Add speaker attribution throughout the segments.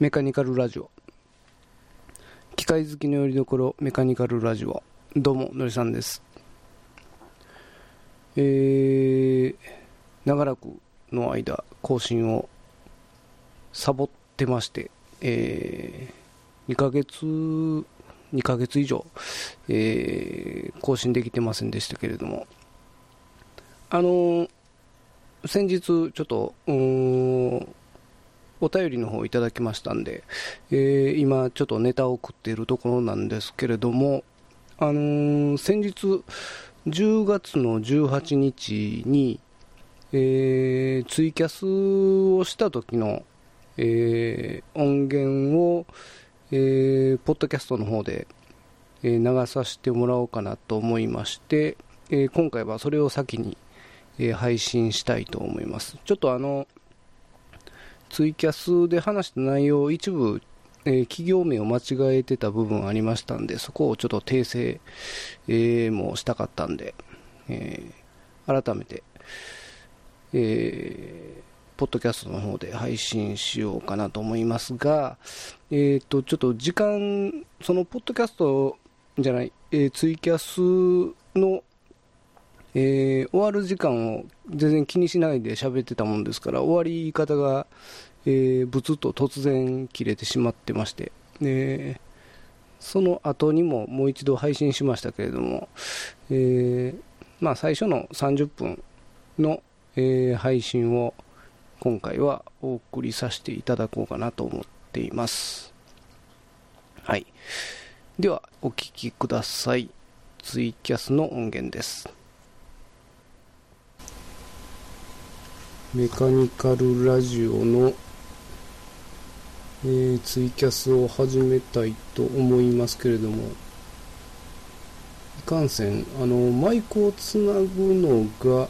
Speaker 1: メカニカルラジオ。機械好きのよりどころメカニカルラジオ。どうものりさんです。えー、長らくの間更新をサボってましてえー、2ヶ月2ヶ月以上、えー、更新できてませんでしたけれども。あのー、先日ちょっとお便りの方いただきましたんで、えー、今ちょっとネタを送っているところなんですけれども、あのー、先日10月の18日に、えー、ツイキャスをした時の、えー、音源を、えー、ポッドキャストの方で、えー、流させてもらおうかなと思いまして、えー、今回はそれを先に、えー、配信したいと思います。ちょっとあの、ツイキャスで話した内容、一部、えー、企業名を間違えてた部分ありましたんで、そこをちょっと訂正、えー、もしたかったんで、えー、改めて、えー、ポッドキャストの方で配信しようかなと思いますが、えっ、と、ちょっと時間、そのポッドキャストじゃない、えー、ツイキャスのえー、終わる時間を全然気にしないで喋ってたもんですから、終わり方が、えー、ブツッと突然切れてしまってまして、でその後にももう一度配信しましたけれども、えー、まあ、最初の30分の、えー、配信を今回はお送りさせていただこうかなと思っています。はい。では、お聴きください。ツイキャスの音源です。メカニカルラジオの、えー、ツイキャスを始めたいと思いますけれども、いかんせん、あの、マイクをつなぐのが、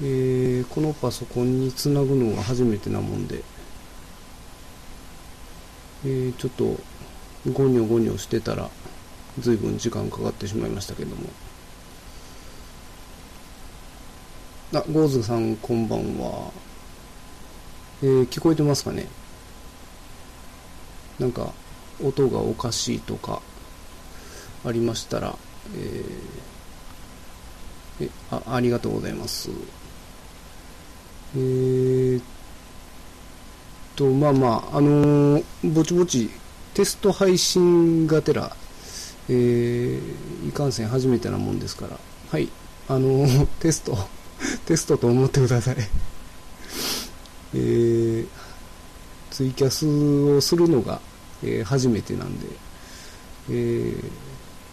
Speaker 1: えー、このパソコンにつなぐのが初めてなもんで、えー、ちょっと、ゴニョゴニョしてたら、ずいぶん時間かかってしまいましたけども、あ、ゴーズさんこんばんは。えー、聞こえてますかね？なんか、音がおかしいとか、ありましたら、えー、え、あ、ありがとうございます。えー、と、まあまあ、あのー、ぼちぼち、テスト配信がてら、えー、いかんせん初めてなもんですから、はい、あのー、テスト、テストと思ってくださいえー、ツイキャスをするのが、えー、初めてなんで、えー、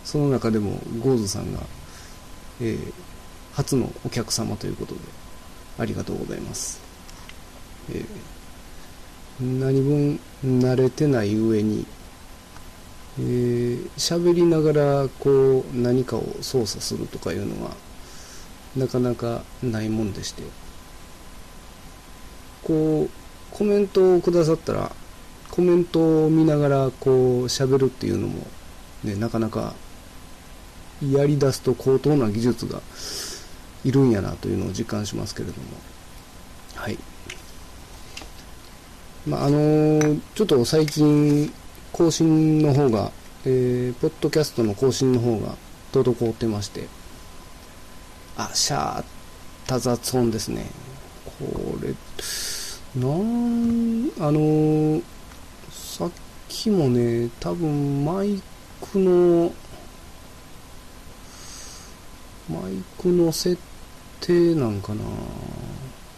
Speaker 1: その中でもゴーズさんが、え、初のお客様ということで、ありがとうございます。え、何分慣れてない上に、えー、喋りながらこう何かを操作するとかいうのはなかなかないもんでして。こうコメントをくださったらコメントを見ながらこう喋るっていうのもねなかなかやりだすと高等な技術がいるんやなというのを実感しますけれども。はい。まああのー、ちょっと最近更新の方が、えー、ポッドキャストの更新の方が滞ってまして。あ、シャータ雑音ですね。これ、なん、あのさっきもね、多分マイクの、マイクの設定なんかな。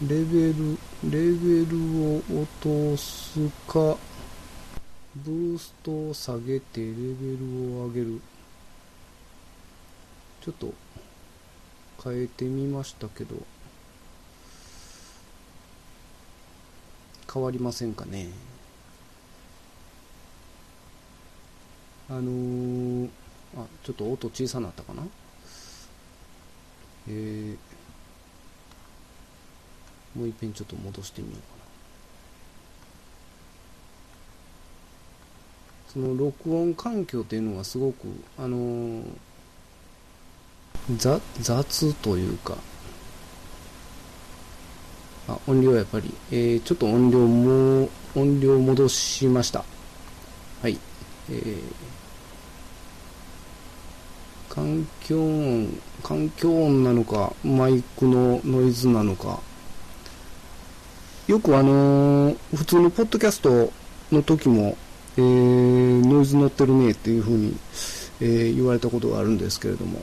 Speaker 1: レベル、レベルを落とすか、ブーストを下げてレベルを上げる。ちょっと変えてみましたけど。変わりませんかね。あのー、あちょっと音小さなったかな。えー、もういっぺんちょっと戻してみようかな。その録音環境っていうのがすごくあのー雑雑というかあ、音量やっぱり、えー、ちょっと音量も、音量戻しました。はい。えー、環境音、環境音なのか、マイクのノイズなのか、よくあのー、普通のポッドキャストの時も、えー、ノイズ乗ってるねっていうふうに、えー、言われたことがあるんですけれども、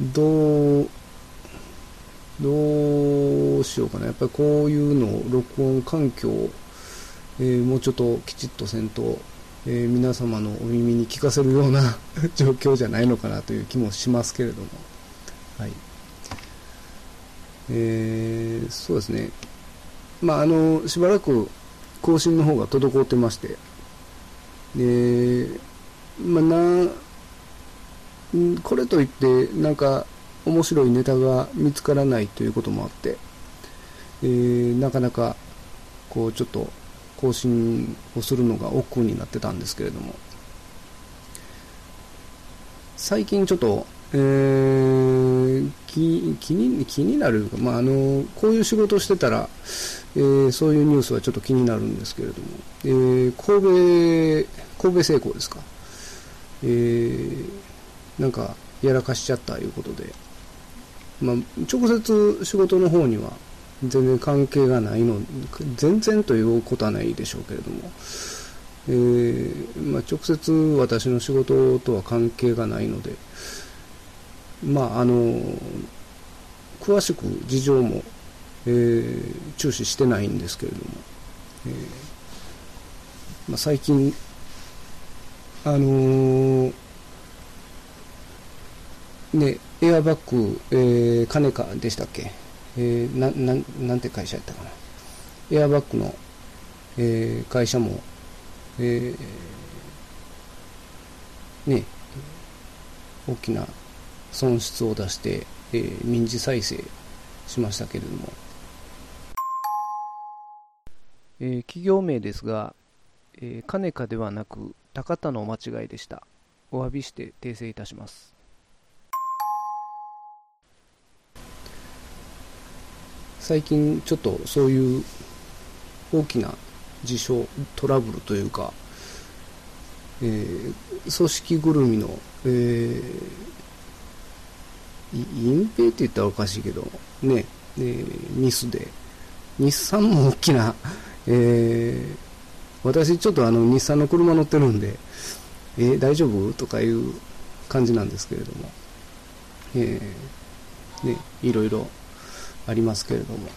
Speaker 1: どう、どうしようかな。やっぱりこういうのを、録音環境を、えー、もうちょっときちっとせんと、えー、皆様のお耳に聞かせるような 状況じゃないのかなという気もしますけれども。はい。えー、そうですね。まあ、あの、しばらく更新の方が滞ってまして、で、まあ、な、これといって、なんか、面白いネタが見つからないということもあって、えー、なかなか、こう、ちょっと、更新をするのが億劫になってたんですけれども、最近ちょっと、えー、気気に気になる、まあ、あのこういう仕事をしてたら、えー、そういうニュースはちょっと気になるんですけれども、えー、神戸神戸製鋼ですか、えー、なんかやらかしちゃったいうことで、まあ、直接仕事の方には全然関係がないの全然ということはないでしょうけれども、えーまあ、直接私の仕事とは関係がないので、まああの詳しく事情も、えー、注視してないんですけれども、えーまあ、最近あのー、ねエアバッグ、えー、金かでしたっけ、えー、なななんて会社やったかな？エアバッグの、えー、会社も、えー、ね大きな損失を出して、えー、民事再生しましたけれども、えー、企業名ですが、えー、金かではなく高田の間違いでした。お詫びして訂正いたします。最近ちょっとそういう大きな事象トラブルというか、えー、組織ぐるみの、えー、隠蔽って言ったらおかしいけど、ね、えー、ミスで、日産も大きな、えー、私ちょっとあの日産の車乗ってるんで、えー、大丈夫とかいう感じなんですけれども、えー、ね、いろいろありますけれども、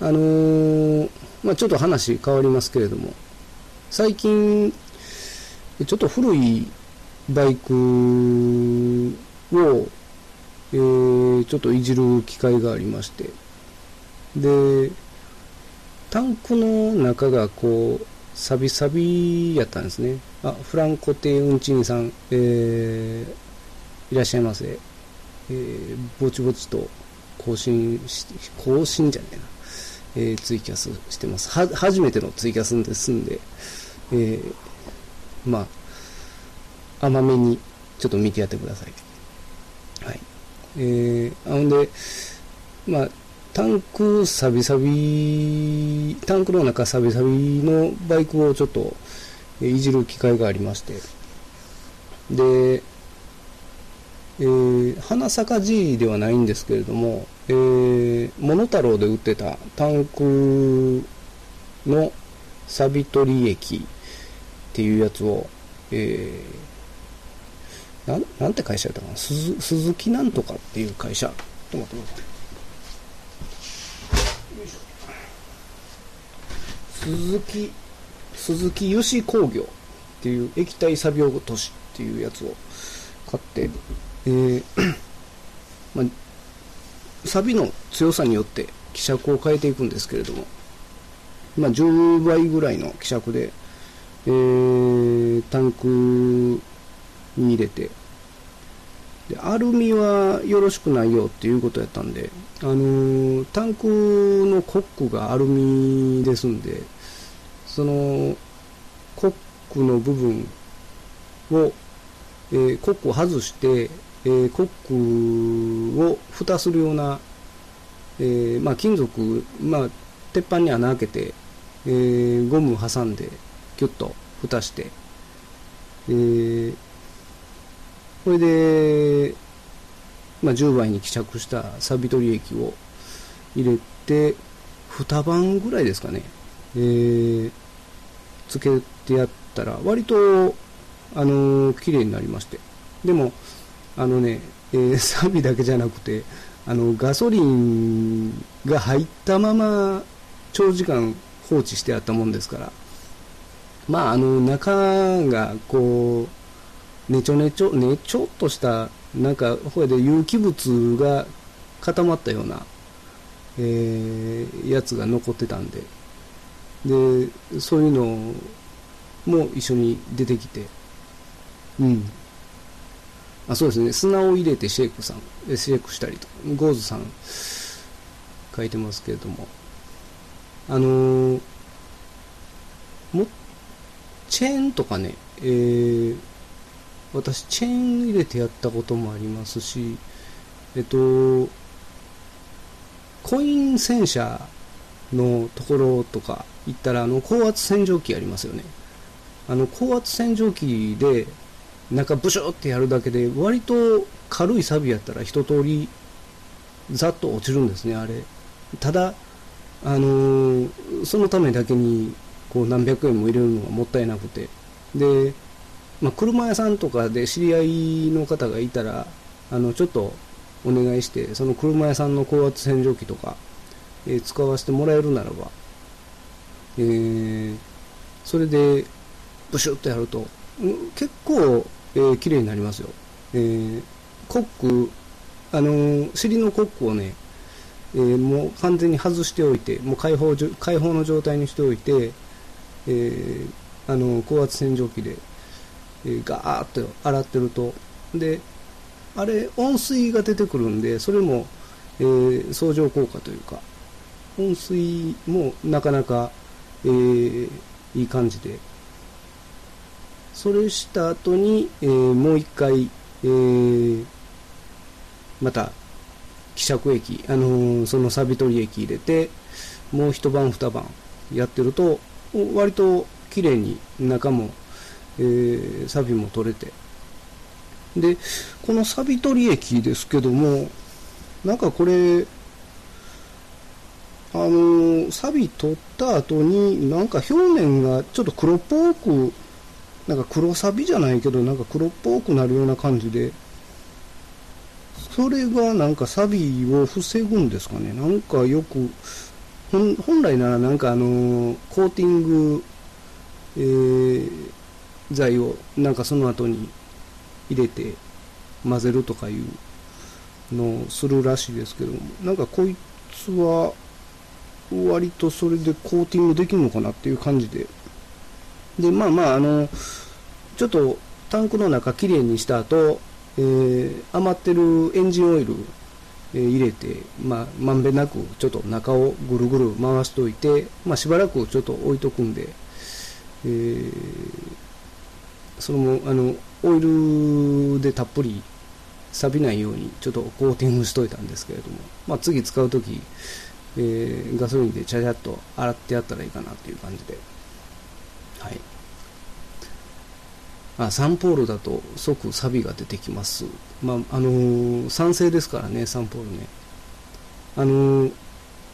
Speaker 1: あのー、まあ、ちょっと話変わりますけれども、最近、ちょっと古いバイクを、えー、ちょっといじる機会がありまして、で、タンクの中がこう、サビサビやったんですね。あ、フランコテ運賃さん、えー、いらっしゃいませ。えー、ぼちぼちと更新し、更新じゃねえな。えー、ツイキャスしてます。は、初めてのツイキャスですんで、えー、まあ、甘めにちょっと見てやってください。はい。えー、あんで、まあ、タンクサビサビ、タンクの中サビサビのバイクをちょっといじる機会がありまして、で、えー、花坂 G ではないんですけれども、えー、モノタロウで売ってたタンクのサビ取り液っていうやつを、えー、なん、なんて会社やったかな？鈴、鈴木なんとかっていう会社。ちょっと待ってください。よしょ。鈴木、鈴木油脂工業っていう液体サビ落としっていうやつを買って、えー、まあ、サビの強さによって希釈を変えていくんですけれども、まあ、10倍ぐらいの希釈で、えー、タンクに入れてでアルミはよろしくないよっていうことやったんで、あのー、タンクのコックがアルミですんでそのコックの部分を、えー、コックを外して、えー、コックを蓋するような、えー、まあ、金属、まあ、鉄板に穴開けて、えー、ゴム挟んでキュッと蓋して、えー、これで、まあ、10倍に希釈したサビ取り液を入れて2晩ぐらいですかね、えー、つけてやったら割とあのー、綺麗になりまして。でもあのね、えー、サビだけじゃなくてあのガソリンが入ったまま長時間放置してあったもんですから。まああの中がこうねちょねちょねちょっとしたなんかこれで有機物が固まったような、えー、やつが残ってたんで。でそういうのも一緒に出てきて。うん。あそうですね。砂を入れてシェイクさんシェイクしたりとゴーズさん書いてますけれども。あのー、もチェーンとかね、えー、私チェーン入れてやったこともありますしえっとコイン洗車のところとか行ったらあの高圧洗浄機ありますよね。あの高圧洗浄機で中ブシュってやるだけで割と軽いサビやったら一通りざっと落ちるんですねあれ。ただあのー、そのためだけにこう何百円も入れるのがもったいなくて。で、まあ、車屋さんとかで知り合いの方がいたらあのちょっとお願いしてその車屋さんの高圧洗浄機とか、えー、使わせてもらえるならば、えー、それでブシュッとやると結構、えー、綺麗になりますよ、えー、コックあのー、尻のコックをね、えー、もう完全に外しておいてもう開放開放の状態にしておいて、えー、あの高圧洗浄機で、えー、ガーッと洗ってると。であれ温水が出てくるんでそれも、えー、相乗効果というか温水もなかなか、えー、いい感じでそれした後に、えー、もう一回、えー、また希釈液、あのー、そのサビ取り液入れてもう一晩二晩やってると割と綺麗に中も、えー、サビも取れて。でこのサビ取り液ですけどもなんかこれあのー、サビ取った後になんか表面がちょっと黒っぽくなんか黒サビじゃないけどなんか黒っぽくなるような感じで。それがなんかサビを防ぐんですかね。なんかよく本来ならなんかあのコーティング、えー、剤をなんかその後に入れて混ぜるとかいうのをするらしいですけども。なんかこいつは割とそれでコーティングできるのかなっていう感じで。で、まあまあ、あの、ちょっとタンクの中きれいにした後、えー、余ってるエンジンオイル、えー、入れて、まあ、まんべんなくちょっと中をぐるぐる回しといて、まあ、しばらくちょっと置いとくんで、えー、そのあのオイルでたっぷり錆びないようにちょっとコーティングしといたんですけれども、まあ、次使う時、えー、ガソリンでちゃちゃっと洗ってやったらいいかなという感じで。はい。あ、サンポールだと即サビが出てきます。まあ、あのー、酸性ですからね、サンポールね。あのー、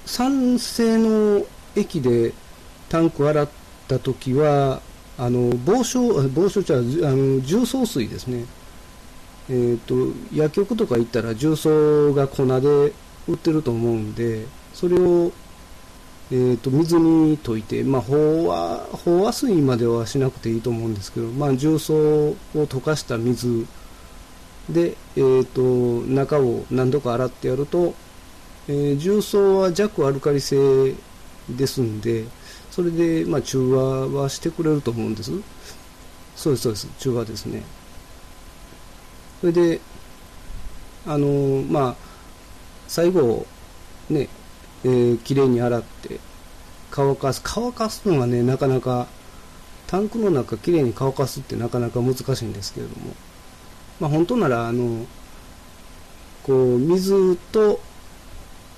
Speaker 1: 酸性の液でタンク洗った時は、あの、防症、防症じゃあの、重曹水ですね。えっ、ー、と、薬局とか行ったら重曹が粉で売ってると思うんで、それをえーと、水に溶いて、まあ、飽和飽和水まではしなくていいと思うんですけど、まあ、重曹を溶かした水で、えーと、中を何度か洗ってやると、えー、重曹は弱アルカリ性ですんでそれで、まあ、中和はしてくれると思うんです。そうですそうです。中和ですね。それであのー、まあ最後ねえー、きれいに洗って乾かす。乾かすのがねなかなかタンクの中きれいに乾かすってなかなか難しいんですけれども、まあ、本当ならあのこう水と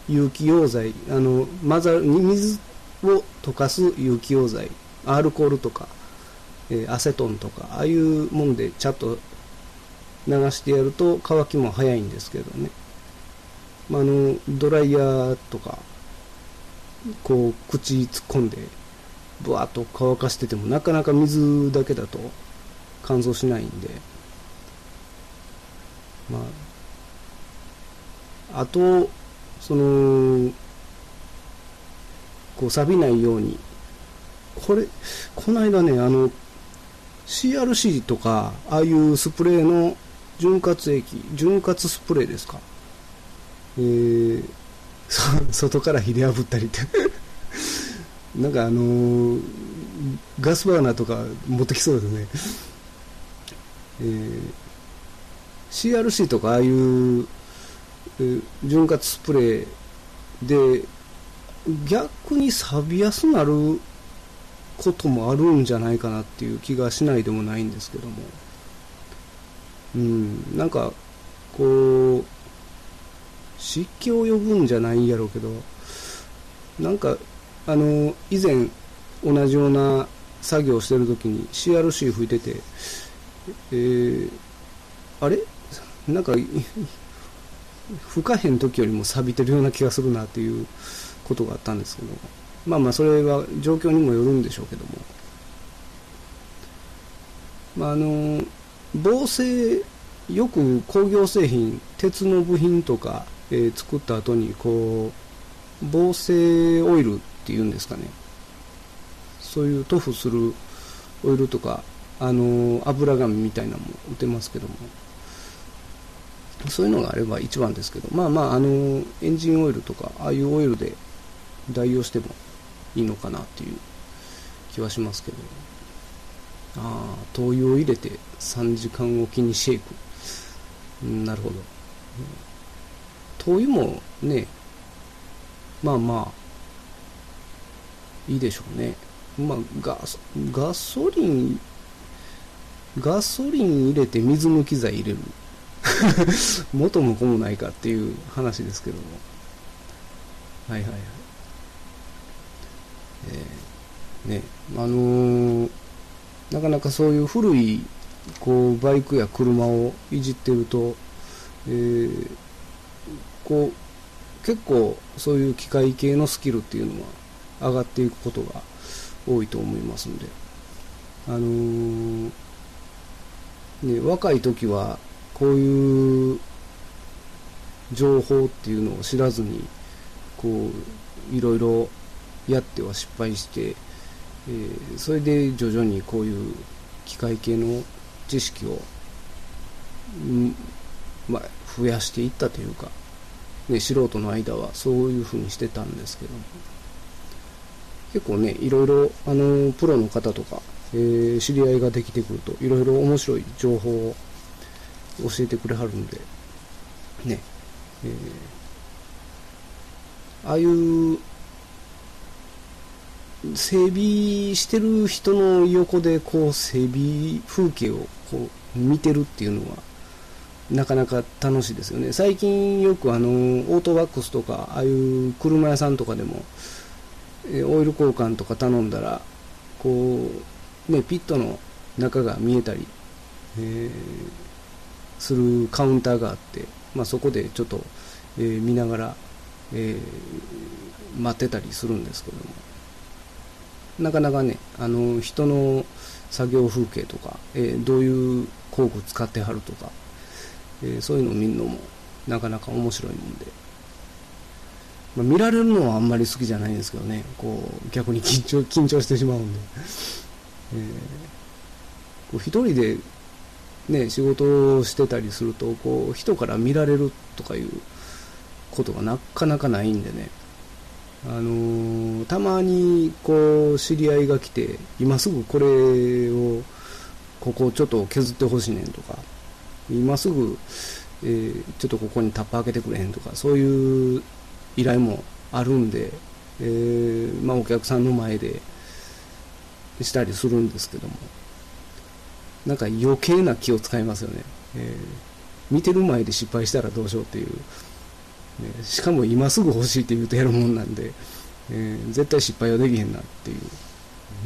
Speaker 1: 有機溶剤あの混ざる水を溶かす有機溶剤アルコールとか、えー、アセトンとかああいうもんでちゃんと流してやると乾きも早いんですけどね、まあ、あのドライヤーとかこう口突っ込んでブワーッと乾かしててもなかなか水だけだと乾燥しないんで。まああとそのこう錆びないように。これこの間ねあの CRC とかああいうスプレーの潤滑液潤滑スプレーですか。えー、外から火で炙ったりって。なんかあのー、ガスバーナーとか持ってきそうですね、えー、CRC とかああいう、えー、潤滑スプレーで逆に錆びやすくなることもあるんじゃないかなっていう気がしないでもないんですけども。うんなんかこう湿気を呼ぶんじゃないんやろうけどなんかあの以前同じような作業してる時に CRC 吹いてて、えー、あれ？なんか吹かへん時よりも錆びてるような気がするなっていうことがあったんですけどまあまあそれは状況にもよるんでしょうけども。まああの防水よく工業製品鉄の部品とか、えー、作った後にこう防水オイルっていうんですかね。そういう塗布するオイルとかあの油紙みたいなのも売ってますけども。そういうのがあれば一番ですけど。まあまああのエンジンオイルとかああいうオイルで代用してもいいのかなっていう気はしますけど。ああ灯油を入れて3時間おきにシェイク。なるほど。灯油もね、まあまあ、いいでしょうね。まあ、ガガソリン、ガソリン入れて水抜き剤入れる。元も子もないかっていう話ですけども。はいはいはい。えー、ね、あのー、なかなかそういう古いこうバイクや車をいじってると、えー、こう結構そういう機械系のスキルっていうのは上がっていくことが多いと思いますんで、あのー、ね、若い時はこういう情報っていうのを知らずにこういろいろやっては失敗して、えー、それで徐々にこういう機械系の知識を、うんまあ、増やしていったというか、ね、素人の間はそういうふうにしてたんですけど。結構ねいろいろあのプロの方とか、えー、知り合いができてくるといろいろ面白い情報を教えてくれはるんでね、えー、ああいう整備してる人の横でこう整備風景をこう見てるっていうのはなかなか楽しいですよね。最近よくあのオートバックスとかああいう車屋さんとかでもオイル交換とか頼んだらこうねピットの中が見えたり、えー、するカウンターがあって、まあ、そこでちょっと、えー、見ながら、えー、待ってたりするんですけども。なかなかねあの人の作業風景とか、え、どういう工具使ってはるとか、えー、そういうのを見るのもなかなか面白いもんで、まあ、見られるのはあんまり好きじゃないんですけどね。こう逆に緊張 緊張してしまうんで、えー、こう一人でね仕事をしてたりするとこう人から見られるとかいうことがなかなかないんでね。あのー、たまにこう知り合いが来て今すぐこれをここちょっと削ってほしいねんとか。今すぐ、えー、ちょっとここにタッパー開けてくれへんとかそういう依頼もあるんで、えー、まあ、お客さんの前でしたりするんですけども。なんか余計な気を使いますよね、え見てる前で失敗したらどうしようっていう、ね、しかも今すぐ欲しいって言うとやるもんなんで、えー、絶対失敗はできへんなっていう。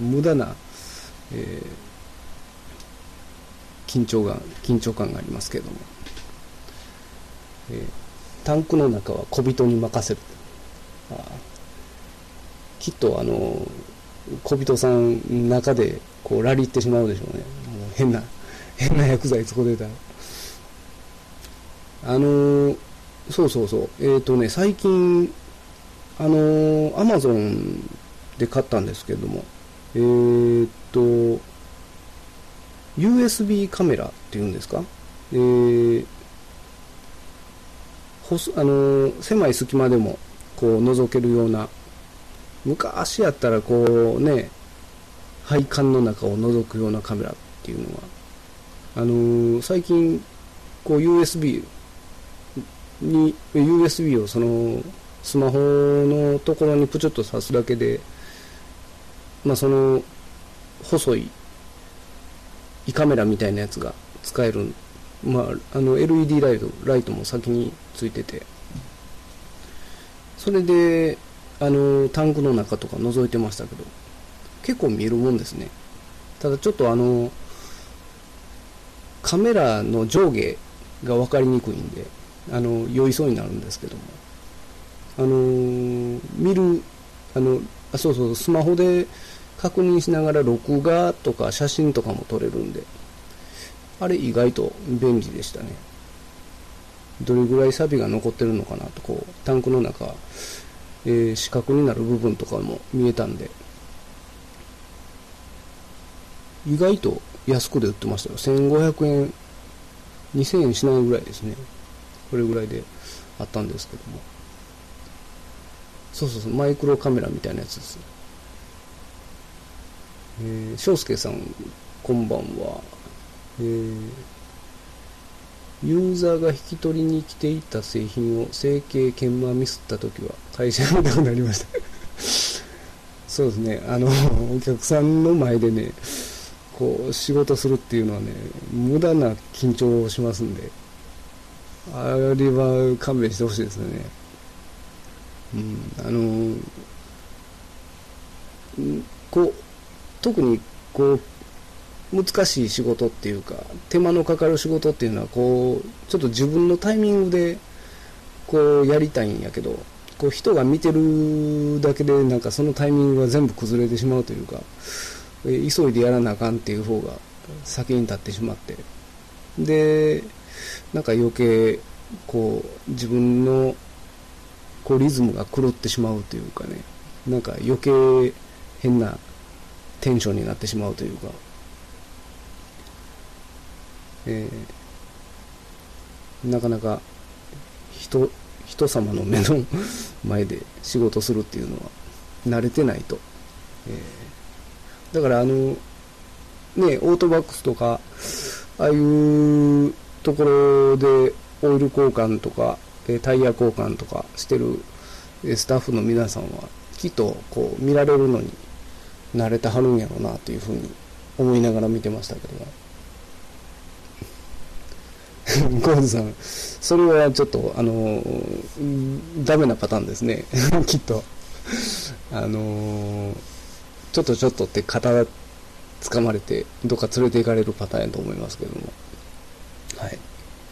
Speaker 1: 無駄な、えー、緊張が緊張感がありますけども、えー、タンクの中は小人に任せる。きっとあの小人さん中でこうラリってしまうでしょうね。変な 変な薬剤そこでた。らあの、そうそうそう。えっ、ー、とね最近あの、アマゾンで買ったんですけれども。えー、っと USB カメラっていうんですか？えー、あの狭い隙間でもこう覗けるような昔やったらこうね配管の中を覗くようなカメラっていうのはあのー、最近こう USB に USB をそのスマホのところにプチュッと挿すだけでまあその細い胃カメラみたいなやつが使える。まああの LED ライトライトも先についてて。それであのタンクの中とか覗いてましたけど結構見えるもんですね。ただちょっとあのカメラの上下が分かりにくいんであの酔いそうになるんですけども。あの見るあのあそうそうスマホで確認しながら録画とか写真とかも撮れるんで。あれ意外と便利でしたね。どれぐらい錆が残ってるのかなとこうタンクの中えー、四角になる部分とかも見えたんで。意外と安くで売ってましたよ。1500円2000円しないぐらいですね。これぐらいであったんですけども。そうそうそうマイクロカメラみたいなやつです。えー、翔介さんこんばんはえーユーザーが引き取りに来ていた製品を整形研磨ミスった時は会社辞めたくなりました。そうですね。あのお客さんの前でねこう仕事するっていうのはね無駄な緊張をしますんであれは勘弁してほしいですね。うんあのこう特にこう難しい仕事っていうか手間のかかる仕事っていうのはこうちょっと自分のタイミングでこうやりたいんやけどこう人が見てるだけでなんかそのタイミングが全部崩れてしまうというか急いでやらなあかんっていう方が先に立ってしまって。でなんか余計こう自分のこうリズムが狂ってしまうというかね。なんか余計変なテンションになってしまうというか。えー、なかなか人人様の目の 前で仕事するっていうのは慣れてないと、えー、だからあのねオートバックスとかああいうところでオイル交換とかタイヤ交換とかしてるスタッフの皆さんはきっとこう見られるのに慣れてはるんやろうなというふうに思いながら見てましたけども ゴーズさん、それはちょっと、あの、ダメなパターンですね。きっと。あの、ちょっとちょっとって肩が掴まれて、どっか連れて行かれるパターンやと思いますけども。はい。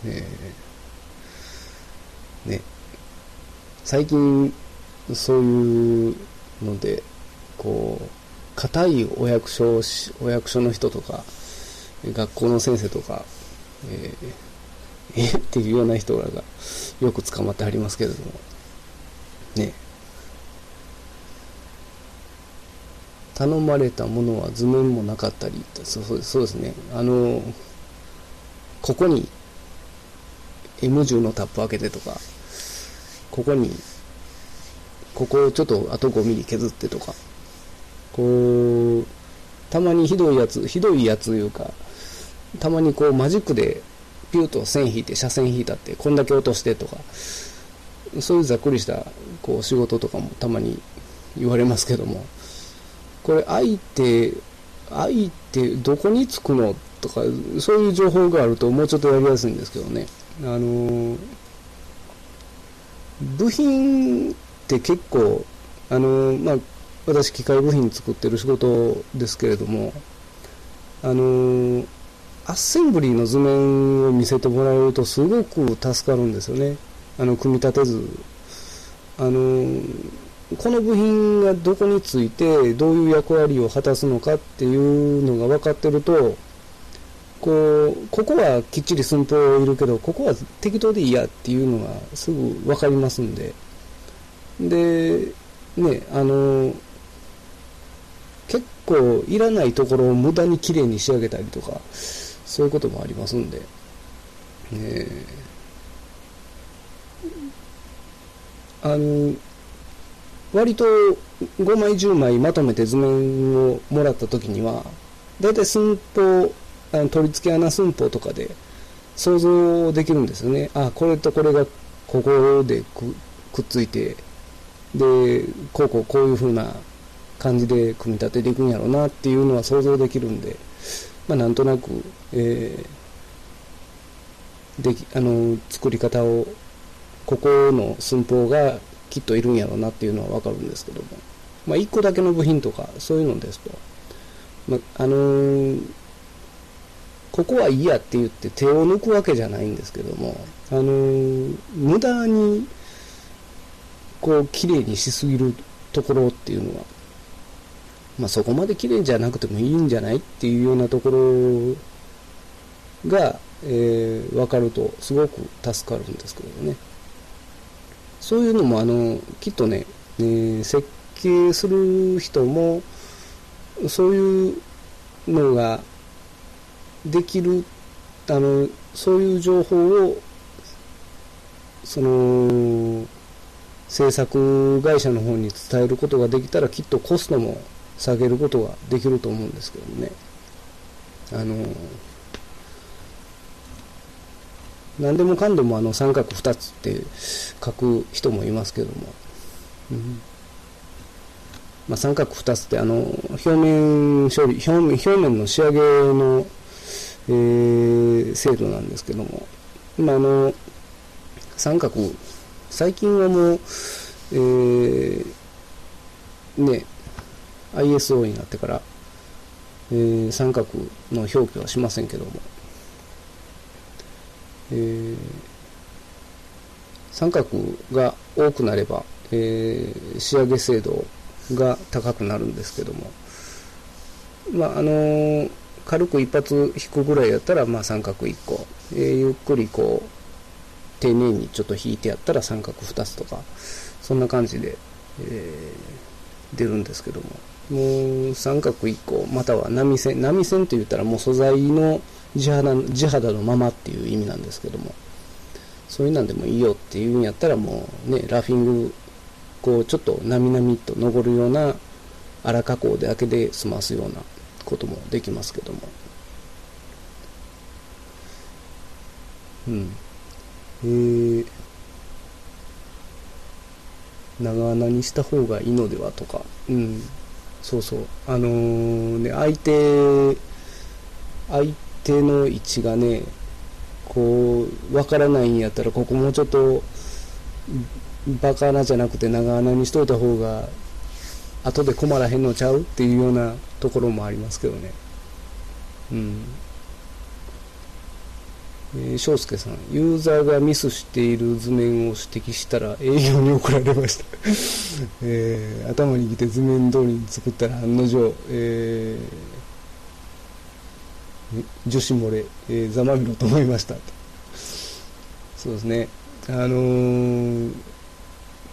Speaker 1: えー、ね。最近、そういうので、こう、硬いお役所し、お役所の人とか、学校の先生とか、えーえ っていうような人らがよく捕まってはりますけれども、ね。頼まれたものは図面もなかったり、そうそうですね。あの、ここに M10 のタップ開けてとか、ここに、ここをちょっとあと5ミリ削ってとか、こう、たまにひどいやつ、ひどいやついうか、たまにこうマジックでピューと線引いて車線引いたってこんだけ落としてとかそういうざっくりしたこう仕事とかもたまに言われますけどもこれ愛って愛ってどこにつくのとかそういう情報があるともうちょっとやりやすいんですけどね。あの部品って結構あのまあ私機械部品作ってる仕事ですけれどもあのアッセンブリーの図面を見せてもらえるとすごく助かるんですよね。あの組み立て図。あのこの部品がどこについてどういう役割を果たすのかっていうのが分かってるとこうここはきっちり寸法いるけどここは適当でいいやっていうのがすぐ分かりますんで。でねあの構いらないところを無駄に綺麗に仕上げたりとかそういうこともありますんで、えー、あの割と5枚10枚まとめて図面をもらった時には大体寸法あの取り付け穴寸法とかで想像できるんですよね。あこれとこれがここでくっついてでこうこうこういう風な感じで組み立てていくんやろうなっていうのは想像できるんで、まあ、なんとなく、えー、できあの作り方をここの寸法がきっといるんやろうなっていうのは分かるんですけども、まあ、1個だけの部品とかそういうのですと、まあ、あのー、ここはいいやって言って手を抜くわけじゃないんですけども、あのー、無駄にこう綺麗にしすぎるところっていうのは、まあ、そこまで綺麗じゃなくてもいいんじゃないっていうようなところが、えー、分かるとすごく助かるんですけどね。そういうのもあのきっとね、えー、設計する人もそういうのができるあのそういう情報をその制作会社の方に伝えることができたらきっとコストも下げることができると思うんですけどね。あの何でもかんでもあの三角2つって書く人もいますけども、うん。まあ、三角2つってあの表面処理表面表面の仕上げの、えー、精度なんですけども、まあ、あの三角最近はもう、えー、ね ISO になってから、えー、三角の表記はしませんけども。えー、三角が多くなれば、えー、仕上げ精度が高くなるんですけども、まああのー、軽く一発引くぐらいやったら、まあ、三角1個、えー、ゆっくりこう丁寧にちょっと引いてやったら三角2つとかそんな感じで、えー、出るんですけども。もう三角1個または波線波線といったらもう素材の地肌地肌のままっていう意味なんですけども。そういうなんでもいいよっていうんやったらもうねラフィングこうちょっとなみなみと登るような荒加工だけで済ますようなこともできますけども。うん。えー、長穴にした方がいいのではとか。うん。そうそう。あのー、ね相手相手の位置がねこうわからないんやったらここもうちょっとバカ穴じゃなくて長穴にしといた方が後で困らへんのちゃう？っていうようなところもありますけどね。うん。えー、翔介さん、ユーザーがミスしている図面を指摘したら営業に送られました。えー、頭にきて図面通りに作ったら案の定、えー女子漏れ、えー、ざまみろと思いました。そうですね。あのー、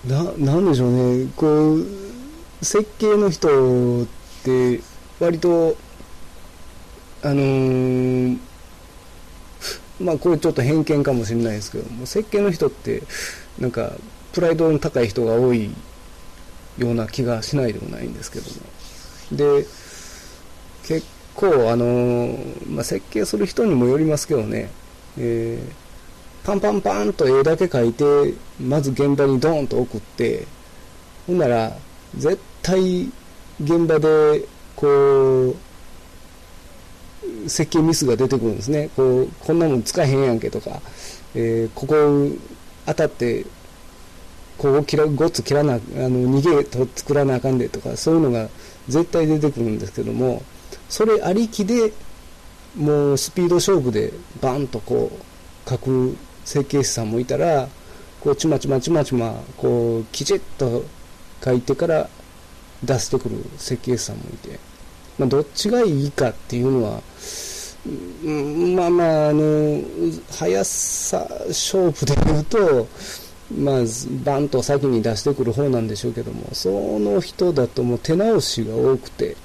Speaker 1: ななんでしょうね。こう設計の人って割とあのー、まあこれちょっと偏見かもしれないですけども設計の人ってなんかプライドの高い人が多いような気がしないでもないんですけども。で結構、あの、まあ、設計する人にもよりますけどね、えー、パンパンパンと絵だけ描いて、まず現場にドーンと送って、ほんなら、絶対現場で、こう、設計ミスが出てくるんですね。こう、こんなもん使えへんやんけとか、えー、ここ当たって、ここ切ら、ごつ切らな、あの、逃げと作らなあかんでとか、そういうのが絶対出てくるんですけども、それありきで、もうスピード勝負でバンとこう、書く設計士さんもいたら、こう、ちまちまちまちま、こう、きちっと書いてから出してくる設計士さんもいて、まあ、どっちがいいかっていうのは、うん、まあまあ、あの、速さ勝負で言うと、まあ、バンと先に出してくる方なんでしょうけども、その人だともう手直しが多くて、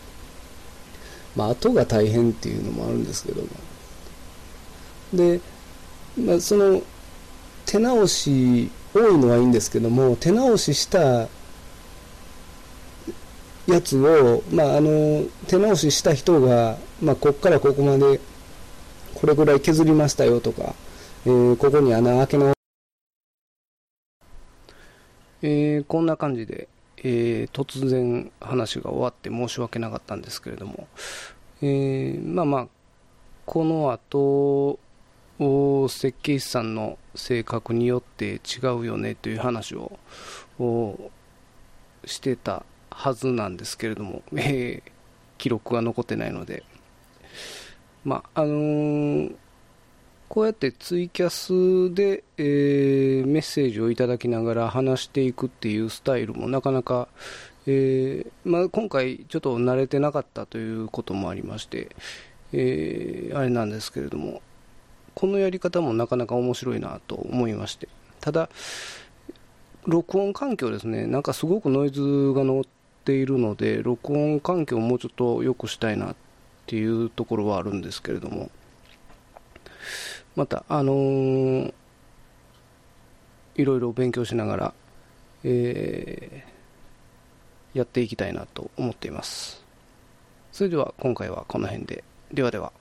Speaker 1: まあ、後が大変っていうのもあるんですけども。で、まあ、その、手直し多いのはいいんですけども、手直ししたやつを、まあ、あの、手直しした人が、まあ、こっからここまで、これぐらい削りましたよとか、えー、ここに穴開け直えー、こんな感じで、えー、突然話が終わって申し訳なかったんですけれども、えー、まあまあ、この後、設計士さんの性格によって違うよねという話をしてたはずなんですけれども、えー、記録が残ってないので、まああのー、こうやってツイキャスで、えー、メッセージをいただきながら話していくっていうスタイルもなかなか、えー、まあ、今回ちょっと慣れてなかったということもありまして、えあれなんですけれども、このやり方もなかなか面白いなと思いまして、ただ、録音環境ですね、なんかすごくノイズが乗っているので、録音環境をもうちょっと良くしたいなっていうところはあるんですけれども、また、あのー、いろいろ勉強しながら、えー、やっていきたいなと思っています。それでは今回はこの辺で。ではでは。